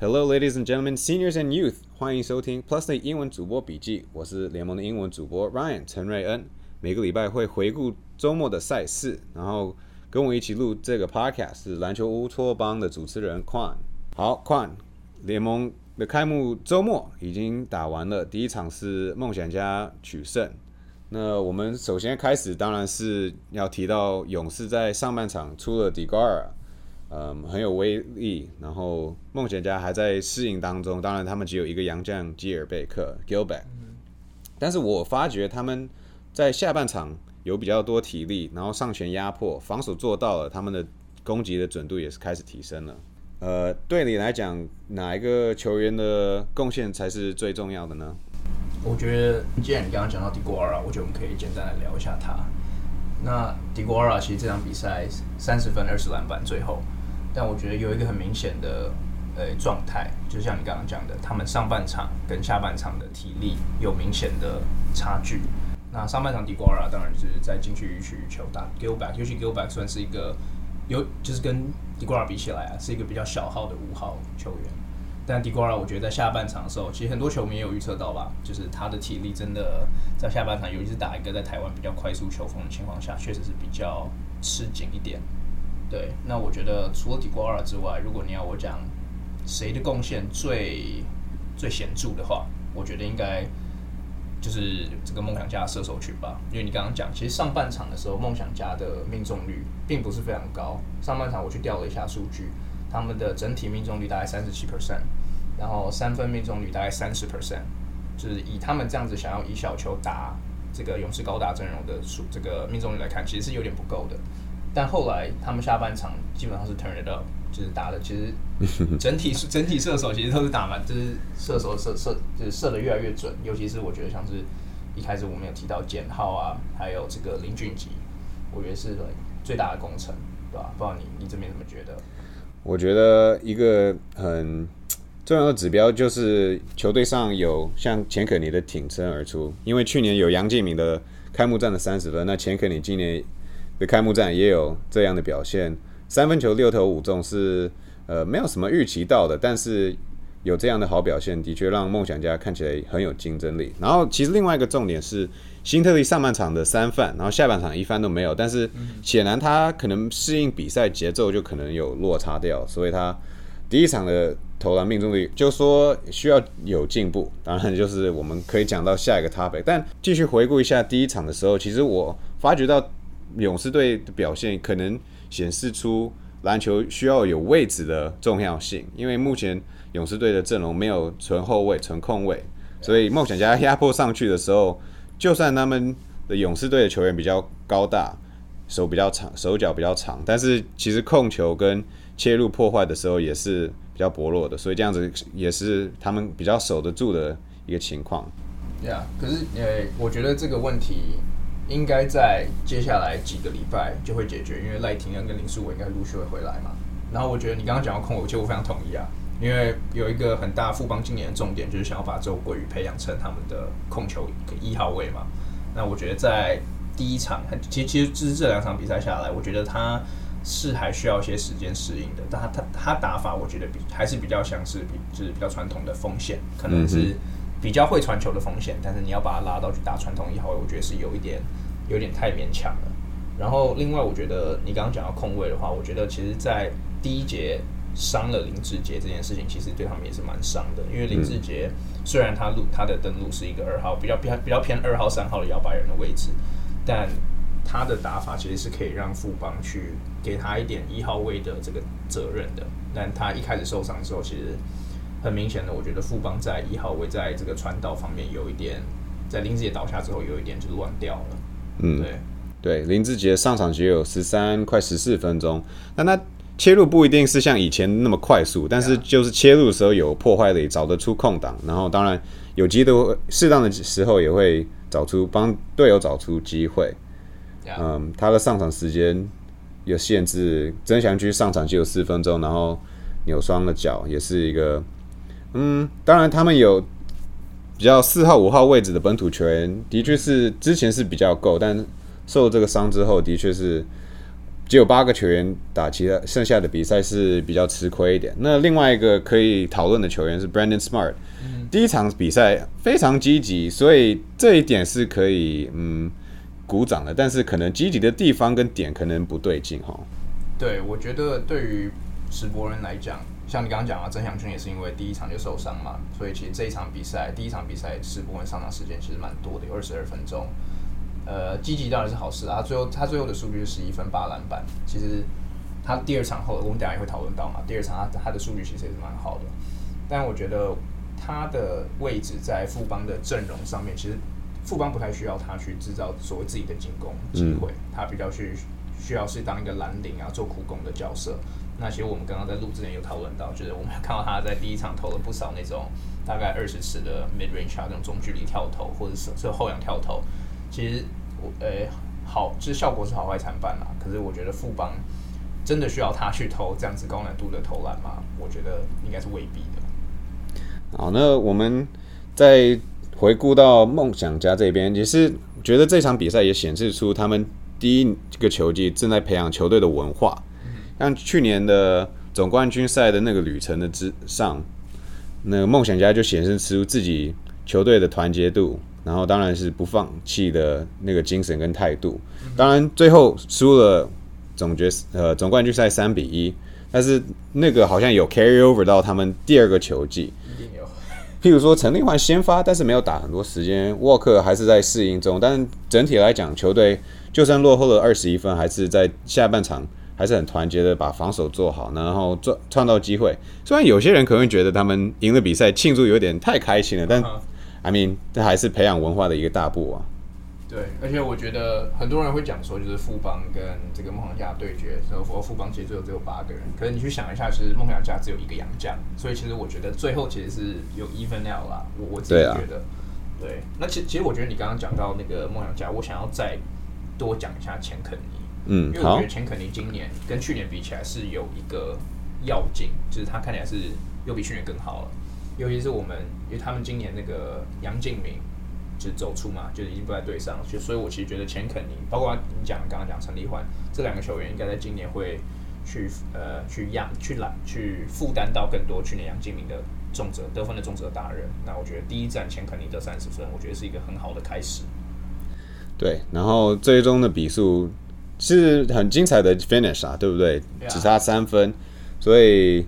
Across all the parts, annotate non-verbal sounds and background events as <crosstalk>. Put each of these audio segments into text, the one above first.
Hello, ladies and gentlemen, seniors and youth，欢迎收听 Plus 的英文主播笔记。我是联盟的英文主播 Ryan 陈瑞恩。每个礼拜会回顾周末的赛事，然后跟我一起录这个 podcast 是篮球乌托邦的主持人 Quan。好，Quan，联盟的开幕周末已经打完了，第一场是梦想家取胜。那我们首先开始，当然是要提到勇士在上半场出了 Digara。嗯，很有威力。然后梦想家还在适应当中，当然他们只有一个洋将基尔贝克 Gilbert，但是我发觉他们在下半场有比较多体力，然后上前压迫，防守做到了，他们的攻击的准度也是开始提升了。呃，对你来讲，哪一个球员的贡献才是最重要的呢？我觉得，既然你刚刚讲到迪戈尔，我觉得我们可以简单来聊一下他。那迪戈尔其实这场比赛三十分二十篮板，最后。但我觉得有一个很明显的呃状态，就像你刚刚讲的，他们上半场跟下半场的体力有明显的差距。那上半场迪瓜拉当然是在禁区允许球打 Gilback，尤其 Gilback 算是一个有就是跟迪瓜拉比起来啊，是一个比较小号的五号球员。但迪瓜拉我觉得在下半场的时候，其实很多球迷也有预测到吧，就是他的体力真的在下半场，尤其是打一个在台湾比较快速球风的情况下，确实是比较吃紧一点。对，那我觉得除了迪瓜尔之外，如果你要我讲谁的贡献最最显著的话，我觉得应该就是这个梦想家射手群吧。因为你刚刚讲，其实上半场的时候，梦想家的命中率并不是非常高。上半场我去调了一下数据，他们的整体命中率大概三十七 percent，然后三分命中率大概三十 percent，就是以他们这样子想要以小球打这个勇士高达阵容的数这个命中率来看，其实是有点不够的。但后来他们下半场基本上是 turn it up，就是打的其实 <laughs> 整体整体射手其实都是打满，就是射手射射就是射的越来越准。尤其是我觉得像是一开始我们有提到简浩啊，还有这个林俊杰，我觉得是最大的工程，对吧？不知道你你这边怎么觉得？我觉得一个很重要的指标就是球队上有像钱可尼的挺身而出，因为去年有杨敬敏的开幕战的三十分，那钱可尼今年。的开幕战也有这样的表现，三分球六投五中是呃没有什么预期到的，但是有这样的好表现，的确让梦想家看起来很有竞争力。然后其实另外一个重点是，新特利上半场的三犯，然后下半场一犯都没有，但是显然他可能适应比赛节奏就可能有落差掉，所以他第一场的投篮命中率就说需要有进步。当然就是我们可以讲到下一个 topic，但继续回顾一下第一场的时候，其实我发觉到。勇士队的表现可能显示出篮球需要有位置的重要性，因为目前勇士队的阵容没有纯后卫、纯控卫，所以梦想家 <laughs> 压迫上去的时候，就算他们的勇士队的球员比较高大、手比较长、手脚比较长，但是其实控球跟切入破坏的时候也是比较薄弱的，所以这样子也是他们比较守得住的一个情况。对啊，可是呃，我觉得这个问题。应该在接下来几个礼拜就会解决，因为赖廷恩跟林书伟应该陆续会回来嘛。然后我觉得你刚刚讲到控球，其实我非常同意啊，因为有一个很大富邦今年的重点就是想要把周桂宇培养成他们的控球一号位嘛。那我觉得在第一场，其实其实就是这两场比赛下来，我觉得他是还需要一些时间适应的。但他他他打法，我觉得比还是比较像是比就是比较传统的锋线，可能是。比较会传球的风险，但是你要把他拉到去打传统一号位，我觉得是有一点有点太勉强了。然后另外，我觉得你刚刚讲到空位的话，我觉得其实，在第一节伤了林志杰这件事情，其实对他们也是蛮伤的。因为林志杰虽然他路他的登陆是一个二号，比较偏比较偏二号三号的摇摆人的位置，但他的打法其实是可以让富邦去给他一点一号位的这个责任的。但他一开始受伤之后，其实。很明显的，我觉得富邦在一号位在这个传导方面有一点，在林志杰倒下之后有一点就乱掉了。嗯，对对，林志杰上场只有十三快十四分钟，那他切入不一定是像以前那么快速，但是就是切入的时候有破坏力，找得出空档，然后当然有机的适当的时候也会找出帮队友找出机会。嗯，他的上场时间有限制，曾祥居上场只有四分钟，然后扭伤了脚，也是一个。嗯，当然，他们有比较四号、五号位置的本土球员，的确是之前是比较够，但受这个伤之后，的确是只有八个球员打，其他剩下的比赛是比较吃亏一点。那另外一个可以讨论的球员是 Brandon Smart，、第一场比赛非常积极，所以这一点是可以嗯鼓掌的。但是可能积极的地方跟点可能不对劲哈。对，我觉得对于石博人来讲，像你刚刚讲啊，曾祥军也是因为第一场就受伤嘛，所以其实这一场比赛，第一场比赛石博人上场时间其实蛮多的，有二十二分钟。呃，积极当然是好事啊。他最后他最后的数据是十一分八篮板，其实他第二场后，我们等下也会讨论到嘛。第二场他他的数据其实也是蛮好的，但我觉得他的位置在富邦的阵容上面，其实富邦不太需要他去制造所谓自己的进攻机会，他比较去需要是当一个蓝领啊，做苦工的角色。那其实我们刚刚在录之前有讨论到，就是我们看到他在第一场投了不少那种大概二十尺的 mid range 啊，那种中距离跳投，或者是是后仰跳投。其实我呃好，就是效果是好坏参半啦。可是我觉得富邦真的需要他去投这样子高难度的投篮吗？我觉得应该是未必的。好，那我们再回顾到梦想家这边，也是觉得这场比赛也显示出他们第一个球季正在培养球队的文化。像去年的总冠军赛的那个旅程的之上，那个梦想家就显示出自己球队的团结度，然后当然是不放弃的那个精神跟态度。当然最后输了总决呃总冠军赛三比一，但是那个好像有 carry over 到他们第二个球季。譬如说陈立焕先发，但是没有打很多时间，沃克还是在适应中。但整体来讲，球队就算落后了二十一分，还是在下半场还是很团结的把防守做好，然后创创造机会。虽然有些人可能会觉得他们赢了比赛庆祝有点太开心了，但嗯 I mean 这还是培养文化的一个大步啊。对，而且我觉得很多人会讲说，就是富邦跟这个梦想家对决，然后富邦其实最后只有八个人，可是你去想一下，其实梦想家只有一个洋将，所以其实我觉得最后其实是有 even out 啦，我我自己对啊觉得。对，那其其实我觉得你刚刚讲到那个梦想家，我想要再多讲一下钱肯尼，嗯因为我觉得钱肯尼今年跟去年比起来是有一个要紧，就是他看起来是又比去年更好了。尤其是我们，因为他们今年那个杨敬明就是走出嘛，就是已经不在队上了，就所以我其实觉得钱肯尼，包括你讲刚刚讲陈立焕这两个球员，应该在今年会去呃去压去揽去负担到更多去年杨敬明的重责得分的重责大任。那我觉得第一站钱肯尼得三十分，我觉得是一个很好的开始。对，然后最终的比数是很精彩的 finish 啊，对不对只差三分，所以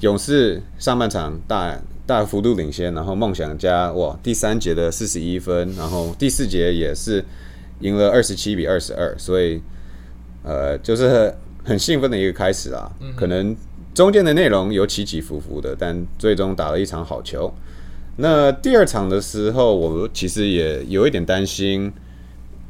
勇士上半场大大幅度领先，然后梦想家哇第三节的四十一分，然后第四节也是赢了二十七比二十二，所以呃就是很很兴奋的一个开始啊。可能中间的内容有起起伏伏的，但最终打了一场好球。那第二场的时候，我其实也有一点担心，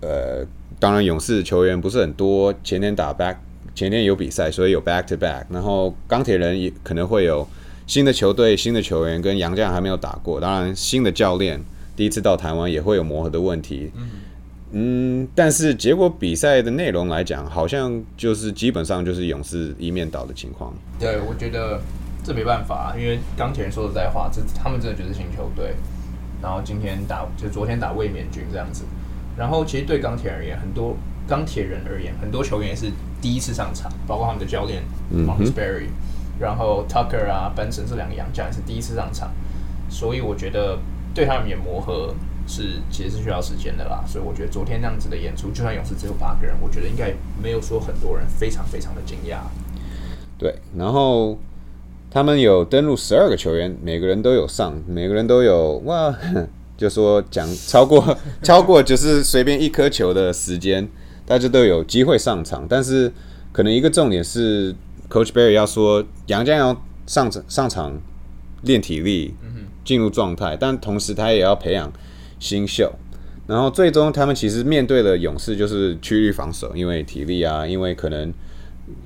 呃，当然勇士球员不是很多，前天打 back，前天有比赛，所以有 back to back，然后钢铁人也可能会有新的球队、新的球员跟杨将还没有打过，当然新的教练第一次到台湾也会有磨合的问题。嗯，但是结果比赛的内容来讲，好像就是基本上就是勇士一面倒的情况。对，我觉得这没办法，因为钢铁人说实在话，这他们真的就是新球队。然后今天打，就昨天打卫冕军这样子。然后其实对钢铁而言，很多钢铁人而言，很多球员也是第一次上场，包括他们的教练嗯 m 哼 o n t Berry，、然后 Tucker 啊、Benson 这两个洋将也是第一次上场，所以我觉得对他们也磨合是其实是需要时间的啦。所以我觉得昨天那样子的演出，就算勇士只有八个人，我觉得应该没有说很多人非常非常的惊讶。对，然后他们有登录十二个球员，每个人都有上，每个人都有哇，就说讲超过 <laughs> 超过就是随便一颗球的时间，大家都有机会上场。但是可能一个重点是，Coach Barry 要说杨家要上场上场练体力，进入状态，但同时他也要培养新秀。然后最终他们其实面对了勇士，就是区域防守，因为体力啊，因为可能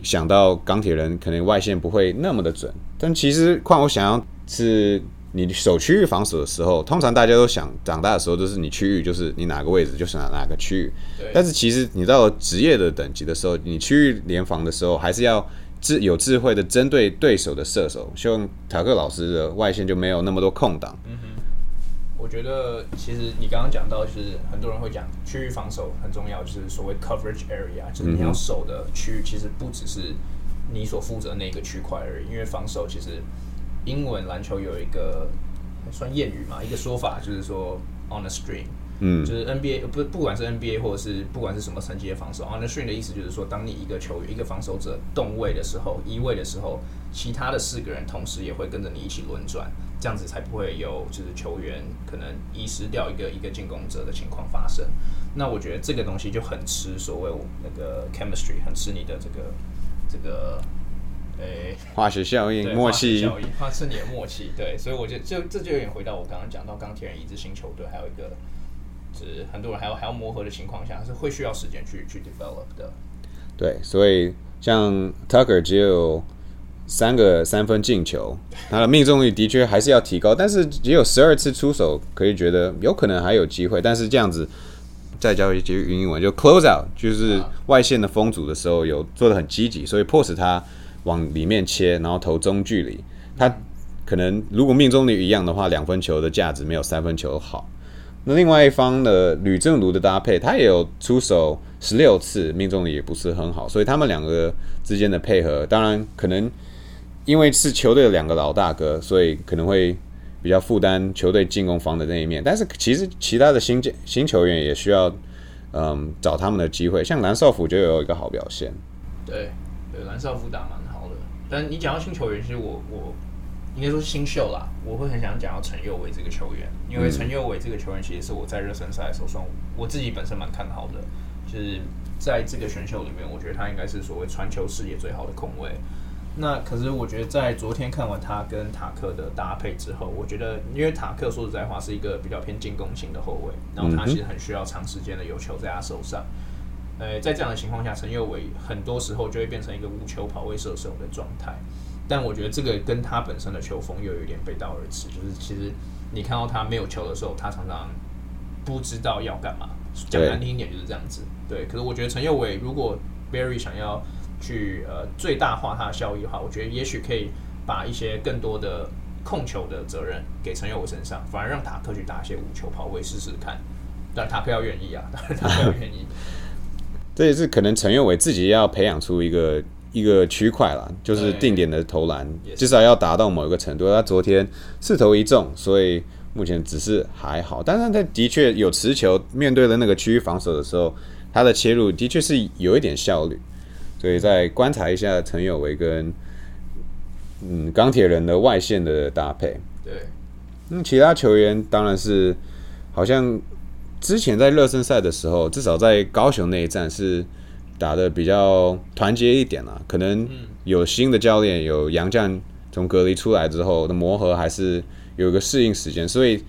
想到钢铁人可能外线不会那么的准，但其实况我想要是你守区域防守的时候，通常大家都想长大的时候就是你区域就是你哪个位置就是哪哪个区域，对。但是其实你到职业的等级的时候，你区域联防的时候还是要智有智慧的针对对手的射手，像塔克老师的外线就没有那么多空档，嗯哼。我觉得其实你刚刚讲到，就是很多人会讲区域防守很重要，就是所谓 coverage area，就是你要守的区域其实不只是你所负责那个区块而已。因为防守其实英文篮球有一个算谚语嘛，一个说法就是说 on a string。嗯，就是 NBA 不不管是 NBA 或者是不管是什么层级的防守，on the string 的意思就是说，当你一个球员一个防守者动位的时候，移位的时候，其他的四个人同时也会跟着你一起轮转，这样子才不会有就是球员可能遗失掉一个一个进攻者的情况发生。那我觉得这个东西就很吃所谓那个 chemistry，很吃你的这个这个诶化学效应、默契，化学效应，它是你的默契。对，所以我觉得就这就有点回到我刚刚讲到钢铁人一支新球队，还有一个就是很多人还要还要磨合的情况下，是会需要时间去去 develop 的。对，所以像 Tucker 只有三个三分进球，<laughs> 他的命中率的确还是要提高，但是只有十二次出手，可以觉得有可能还有机会，但是这样子再教一句英文，就 close out，就是外线的封阻的时候有做的很积极，所以迫使他往里面切，然后投中距离，他可能如果命中率一样的话，两分球的价值没有三分球好。那另外一方的吕正如的搭配，他也有出手十六次，命中率也不是很好，所以他们两个之间的配合，当然可能因为是球队的两个老大哥，所以可能会比较负担球队进攻方的那一面。但是其实其他的新建新球员也需要嗯找他们的机会，像蓝少辅就有一个好表现。对对，蓝少辅打蛮好的。但你讲到新球员，其实我我应该说是新秀啦，我会很想讲到陈佑伟这个球员，因为陈佑伟这个球员其实是我在热身赛的时候算我自己本身蛮看好的，就是在这个选秀里面，我觉得他应该是所谓传球视野最好的控卫。那可是我觉得在昨天看完他跟塔克的搭配之后，我觉得因为塔克说实在话是一个比较偏进攻型的后卫，然后他其实很需要长时间的有球在他手上。呃，在这样的情况下，陈佑伟很多时候就会变成一个无球跑位射手的状态。但我觉得这个跟他本身的球风又有一点背道而驰，就是其实你看到他没有球的时候，他常常不知道要干嘛。讲难听一点就是这样子。对，可是我觉得陈佑伟如果 Barry 想要去呃最大化他的效益的话，我觉得也许可以把一些更多的控球的责任给陈佑伟身上，反而让塔克去打一些无球跑位试试看。但塔克要愿意啊，当然塔克要愿意。<laughs> 这也是可能陈佑伟自己要培养出一个一个区块啦，就是定点的投篮，至少要达到某一个程度。他昨天四投一中，所以目前只是还好，但是他的确有持球，面对了那个区域防守的时候，他的切入的确是有一点效率。所以再观察一下陈友维跟嗯钢铁人的外线的搭配。对，嗯，其他球员当然是好像之前在热身赛的时候，至少在高雄那一站是打的比较团结一点啦。可能有新的教练，有杨将从隔离出来之后的磨合，还是有一个适应时间，所以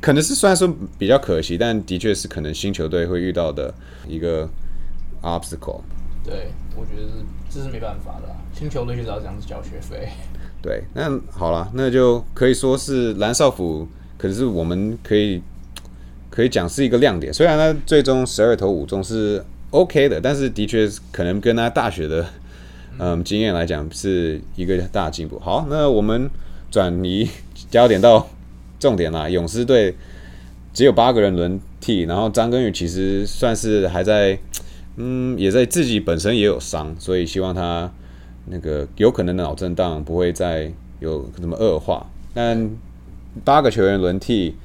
可能是虽然说比较可惜，但的确是可能新球队会遇到的一个 obstacle。对，我觉得是这是没办法的啊、新球队就是要这样子交学费。对，那好了，那就可以说是蓝少府，可是我们可以可以讲是一个亮点。虽然他最终十二投五中是 OK 的，但是的确可能跟他大学的嗯经验来讲是一个大进步。好，那我们转移焦点到重点啦，勇士队只有八个人轮替，然后张根宇其实算是还在嗯也在自己本身也有伤，所以希望他。那个有可能的脑震荡不会再有什么恶化，但八个球员轮替，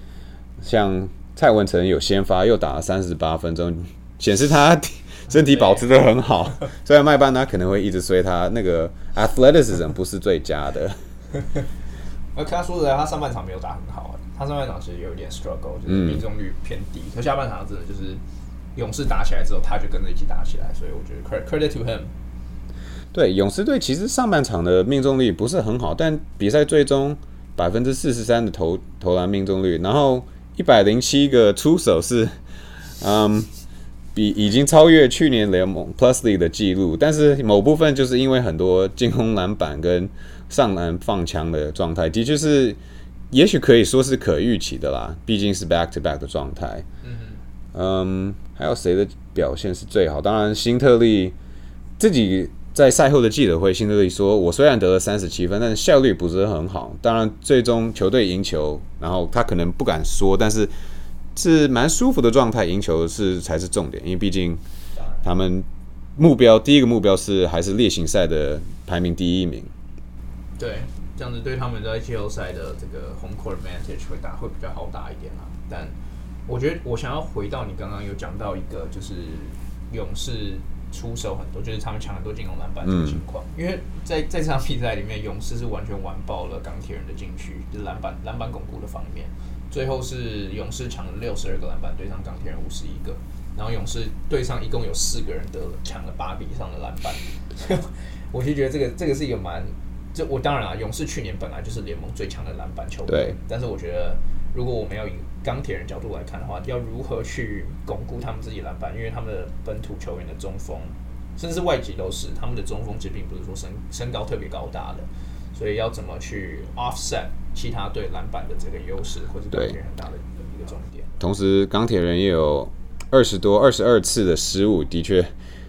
像蔡文成有先发，又打了三十八分钟，显示他身体保持的很好。<laughs> 虽然麦班他可能会一直衰，他那个 athleticism 不是最佳的。<laughs> 而他说的，他上半场没有打很好，他上半场其实有一点 struggle，就是命中率偏低。可下半场真的就是勇士打起来之后，他就跟着一起打起来，所以我觉得 credit to him。对勇士队其实上半场的命中率不是很好，但比赛最终百分之四十三的投投篮命中率，然后一百零七个出手是，嗯，比已经超越去年联盟 Plusly 的记录，但是某部分就是因为很多进攻篮板跟上篮放枪的状态，的确是也许可以说是可预期的啦，毕竟是 back to back 的状态。嗯，还有谁的表现是最好？当然，辛特利自己。在赛后的记者会，辛德利说：“我虽然得了三十七分，但是效率不是很好。当然，最终球队赢球，然后他可能不敢说，但是是蛮舒服的状态。赢球是才是重点，因为毕竟他们目标第一个目标是还是例行赛的排名第一名。对，这样子对他们在季后赛的这个 home court advantage 会打会比较好打一点啦。但我觉得我想要回到你刚刚有讲到一个，就是勇士。出手很多，就是他们抢很多进攻篮板这个情况。因为在在这场比赛里面，勇士是完全完爆了钢铁人的禁区，就是篮板篮板巩固的方面。最后是勇士抢了六十二个篮板，对上钢铁人五十一个。然后勇士队上一共有四个人得了抢了八个以上的篮板。我就觉得这个这个是一个蛮，这我当然啊，勇士去年本来就是联盟最强的篮板球队，但是我觉得如果我们要赢。钢铁人角度来看的话，要如何去巩固他们自己篮板？因为他们的本土球员的中锋，甚至外籍都是他们的中锋，其实并不是说身身高特别高大的，所以要怎么去 offset 其他对篮板的这个优势，或是钢铁人很大的一个重点。同时，钢铁人也有二十多、二十二次的失误，的确，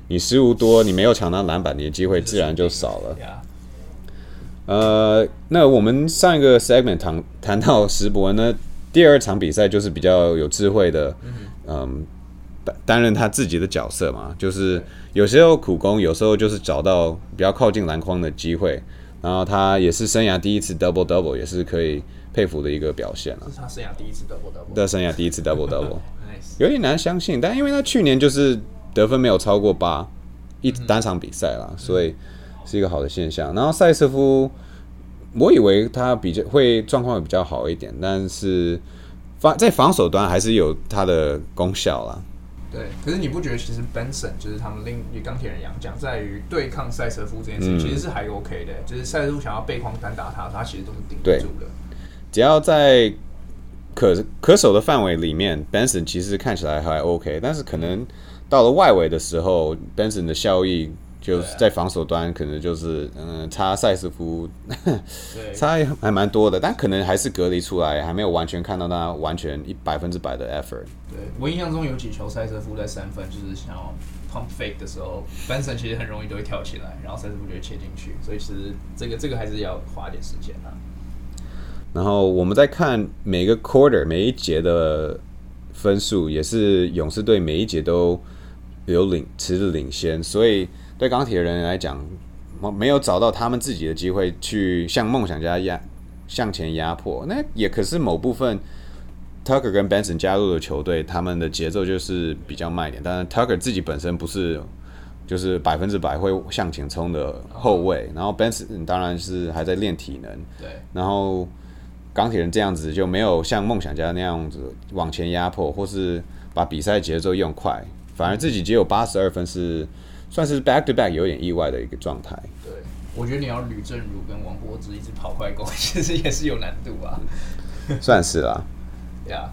你失误多，你没有抢到篮板，你的机会自然就少了。<laughs> 呃，那我们上一个 segment 谈谈到石博呢？第二场比赛就是比较有智慧的，嗯，担担任他自己的角色嘛，就是有时候苦攻，有时候就是找到比较靠近篮筐的机会，然后他也是生涯第一次 double double，也是可以佩服的一个表现了。是他生涯第一次 double double。的生涯第一次 double double，<laughs> 有点难相信，但因为他去年就是得分没有超过八一单场比赛啦，所以是一个好的现象。然后塞斯夫。我以为他比较会状况会比较好一点，但是防在防守端还是有他的功效啦。对，可是你不觉得其实 Benson 就是他们另与钢铁人杨将在于对抗赛车夫这件事，其实是还 OK 的。就是赛车夫想要背筐单打他，他其实都是顶得住的。只要在可可守的范围里面，Benson 其实看起来还 OK，但是可能到了外围的时候，Benson 的效益。就是在防守端，可能就是嗯，差塞斯夫，<laughs> 差还蛮多的，但可能还是隔离出来，还没有完全看到他完全一百分之百的 effort。对我印象中有几球塞斯夫在三分，就是想要 pump fake 的时候，Benson 其实很容易都会跳起来，然后塞斯夫就会切进去，所以其实这个这个还是要花点时间啊。然后我们再看每个 quarter 每一节的分数，也是勇士队每一节都有领持着领先，所以。对钢铁人来讲，没有找到他们自己的机会去向梦想家压向前压迫，那也可是某部分 Tucker 跟 Benson 加入的球队，他们的节奏就是比较慢一点。但是 Tucker 自己本身不是就是百分之百会向前冲的后卫，然后 Benson 当然是还在练体能。对，然后钢铁人这样子就没有像梦想家那样子往前压迫，或是把比赛节奏用快，反而自己只有八十二分是。算是 back to back 有点意外的一个状态。对，我觉得你要吕正如跟王柏芝一直跑快攻，<laughs> 其实也是有难度啊。算是啦。<laughs> 呀。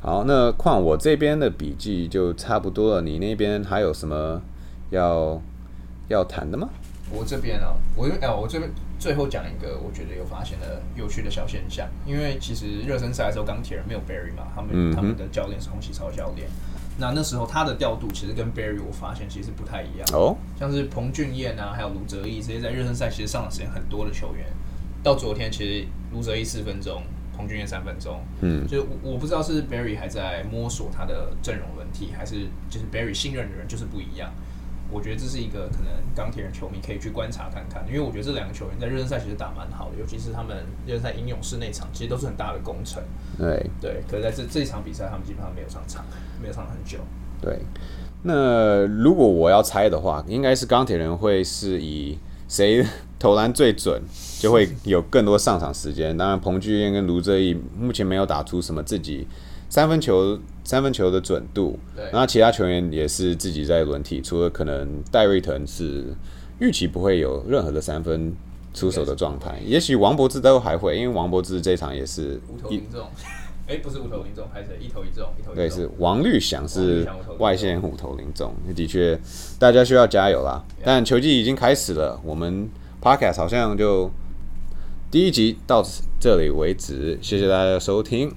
好，那况我这边的笔记就差不多了。你那边还有什么要要谈的吗？我这边啊，我哎，我这边最后讲一个我觉得有发现的有趣的小现象，因为其实热身赛的时候钢铁人没有 Barry 嘛，他们他们的教练是洪启超教练。那那时候他的调度其实跟 Barry 我发现其实不太一样。哦，像是彭俊彦啊，还有卢哲义这些在热身赛其实上场时间很多的球员，到昨天其实卢哲义四分钟，彭俊彦三分钟，嗯，就我不知道是 Barry 还在摸索他的阵容问题，还是就是 Barry 信任的人就是不一样。我觉得这是一个可能钢铁人球迷可以去观察看看，因为我觉得这两个球员在热身赛其实打蛮好的，尤其是他们热身赛英勇士那场，其实都是很大的工程。对对，可是在这这一场比赛，他们基本上没有上场，没有上很久。对，那如果我要猜的话，应该是钢铁人会是以谁投篮最准，就会有更多上场时间。当然，彭巨彦跟卢哲义目前没有打出什么自己。三分球三分球的准度，然后其他球员也是自己在轮替，除了可能戴瑞腾是预期不会有任何的三分出手的状态，也许王柏芝都还会，因为王柏芝这场也是五投零中，哎，不是五投零中，还是一投一中，一投一中。对，是。王绿祥是外线五投零中，的确大家需要加油啦。但球季已经开始了，我们 podcast 好像就第一集到这里为止，谢谢大家的收听。